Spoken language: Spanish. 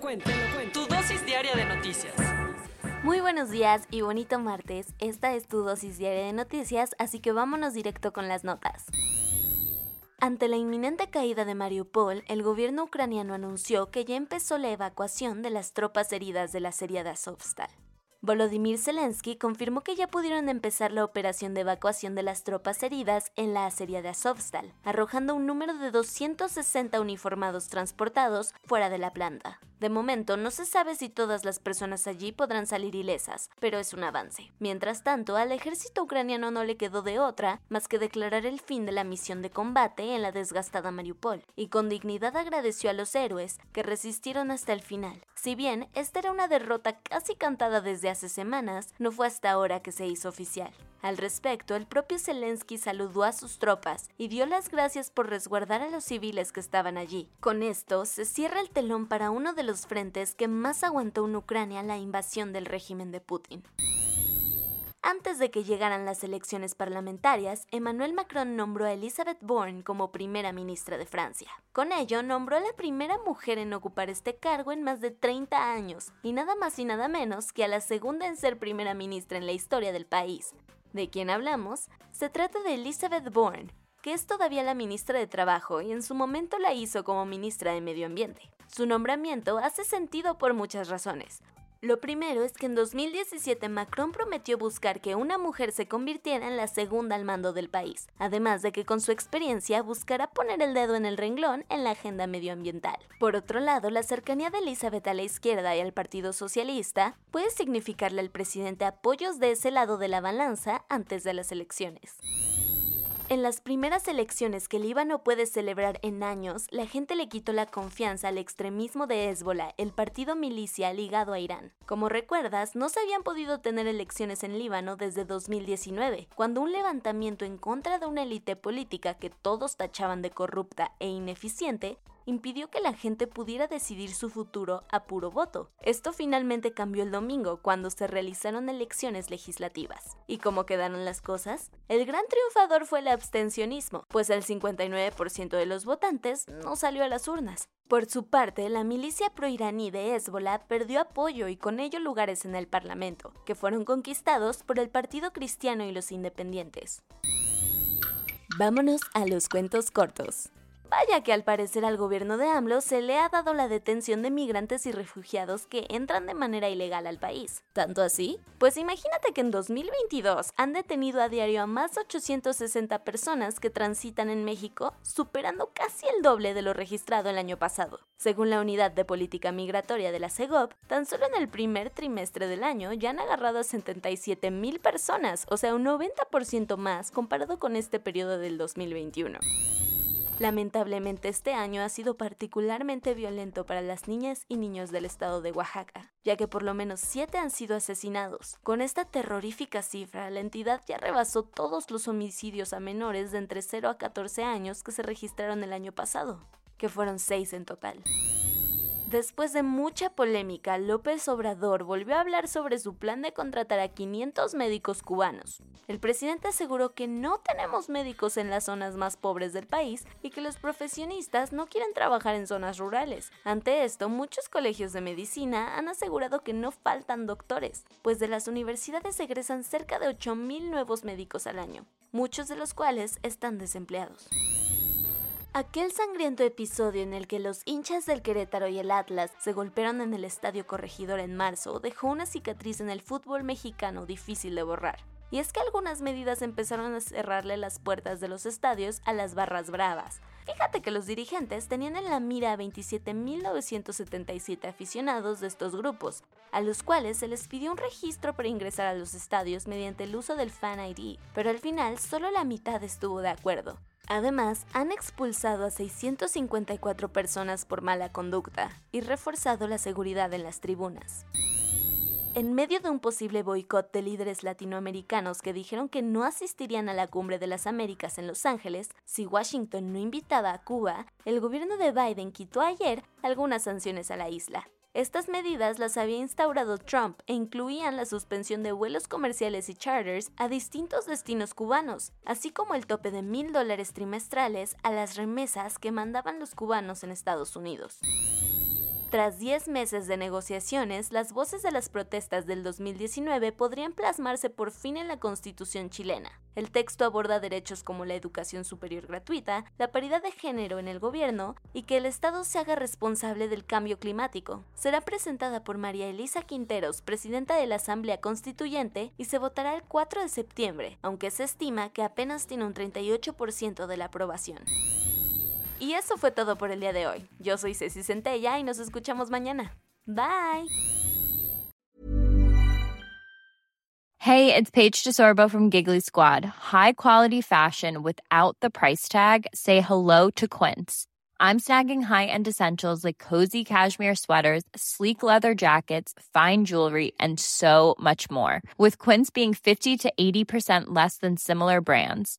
Lo cuento, te lo cuento. Tu dosis diaria de noticias. Muy buenos días y bonito martes. Esta es tu dosis diaria de noticias, así que vámonos directo con las notas. Ante la inminente caída de Mariupol, el gobierno ucraniano anunció que ya empezó la evacuación de las tropas heridas de la serie de Azovstal. Volodymyr Zelensky confirmó que ya pudieron empezar la operación de evacuación de las tropas heridas en la acería de Azovstal, arrojando un número de 260 uniformados transportados fuera de la planta. De momento, no se sabe si todas las personas allí podrán salir ilesas, pero es un avance. Mientras tanto, al ejército ucraniano no le quedó de otra más que declarar el fin de la misión de combate en la desgastada Mariupol, y con dignidad agradeció a los héroes que resistieron hasta el final. Si bien esta era una derrota casi cantada desde hace semanas, no fue hasta ahora que se hizo oficial. Al respecto, el propio Zelensky saludó a sus tropas y dio las gracias por resguardar a los civiles que estaban allí. Con esto, se cierra el telón para uno de los frentes que más aguantó en Ucrania la invasión del régimen de Putin. Antes de que llegaran las elecciones parlamentarias, Emmanuel Macron nombró a Elizabeth Bourne como primera ministra de Francia. Con ello, nombró a la primera mujer en ocupar este cargo en más de 30 años, y nada más y nada menos que a la segunda en ser primera ministra en la historia del país. ¿De quién hablamos? Se trata de Elizabeth Bourne, que es todavía la ministra de Trabajo y en su momento la hizo como ministra de Medio Ambiente. Su nombramiento hace sentido por muchas razones. Lo primero es que en 2017 Macron prometió buscar que una mujer se convirtiera en la segunda al mando del país, además de que con su experiencia buscará poner el dedo en el renglón en la agenda medioambiental. Por otro lado, la cercanía de Elizabeth a la izquierda y al Partido Socialista puede significarle al presidente apoyos de ese lado de la balanza antes de las elecciones. En las primeras elecciones que Líbano puede celebrar en años, la gente le quitó la confianza al extremismo de Hezbollah, el partido milicia ligado a Irán. Como recuerdas, no se habían podido tener elecciones en Líbano desde 2019, cuando un levantamiento en contra de una élite política que todos tachaban de corrupta e ineficiente impidió que la gente pudiera decidir su futuro a puro voto. Esto finalmente cambió el domingo, cuando se realizaron elecciones legislativas. ¿Y cómo quedaron las cosas? El gran triunfador fue el abstencionismo, pues el 59% de los votantes no salió a las urnas. Por su parte, la milicia proiraní de Hezbollah perdió apoyo y con ello lugares en el Parlamento, que fueron conquistados por el Partido Cristiano y los Independientes. Vámonos a los cuentos cortos. Vaya que al parecer al gobierno de AMLO se le ha dado la detención de migrantes y refugiados que entran de manera ilegal al país. ¿Tanto así? Pues imagínate que en 2022 han detenido a diario a más de 860 personas que transitan en México, superando casi el doble de lo registrado el año pasado. Según la Unidad de Política Migratoria de la CEGOP, tan solo en el primer trimestre del año ya han agarrado a 77 mil personas, o sea un 90% más comparado con este periodo del 2021. Lamentablemente este año ha sido particularmente violento para las niñas y niños del estado de Oaxaca, ya que por lo menos siete han sido asesinados. Con esta terrorífica cifra, la entidad ya rebasó todos los homicidios a menores de entre 0 a 14 años que se registraron el año pasado, que fueron seis en total. Después de mucha polémica, López Obrador volvió a hablar sobre su plan de contratar a 500 médicos cubanos. El presidente aseguró que no tenemos médicos en las zonas más pobres del país y que los profesionistas no quieren trabajar en zonas rurales. Ante esto, muchos colegios de medicina han asegurado que no faltan doctores, pues de las universidades egresan cerca de 8.000 nuevos médicos al año, muchos de los cuales están desempleados. Aquel sangriento episodio en el que los hinchas del Querétaro y el Atlas se golpearon en el Estadio Corregidor en marzo dejó una cicatriz en el fútbol mexicano difícil de borrar. Y es que algunas medidas empezaron a cerrarle las puertas de los estadios a las barras bravas. Fíjate que los dirigentes tenían en la mira a 27.977 aficionados de estos grupos, a los cuales se les pidió un registro para ingresar a los estadios mediante el uso del Fan ID, pero al final solo la mitad estuvo de acuerdo. Además, han expulsado a 654 personas por mala conducta y reforzado la seguridad en las tribunas. En medio de un posible boicot de líderes latinoamericanos que dijeron que no asistirían a la cumbre de las Américas en Los Ángeles si Washington no invitaba a Cuba, el gobierno de Biden quitó ayer algunas sanciones a la isla. Estas medidas las había instaurado Trump e incluían la suspensión de vuelos comerciales y charters a distintos destinos cubanos, así como el tope de mil dólares trimestrales a las remesas que mandaban los cubanos en Estados Unidos. Tras 10 meses de negociaciones, las voces de las protestas del 2019 podrían plasmarse por fin en la Constitución chilena. El texto aborda derechos como la educación superior gratuita, la paridad de género en el gobierno y que el Estado se haga responsable del cambio climático. Será presentada por María Elisa Quinteros, presidenta de la Asamblea Constituyente, y se votará el 4 de septiembre, aunque se estima que apenas tiene un 38% de la aprobación. Y eso fue todo por el día de hoy. Yo soy Ceci Centella y nos escuchamos mañana. Bye. Hey, it's Paige DeSorbo from Giggly Squad. High quality fashion without the price tag. Say hello to Quince. I'm snagging high-end essentials like cozy cashmere sweaters, sleek leather jackets, fine jewelry, and so much more. With Quince being 50 to 80% less than similar brands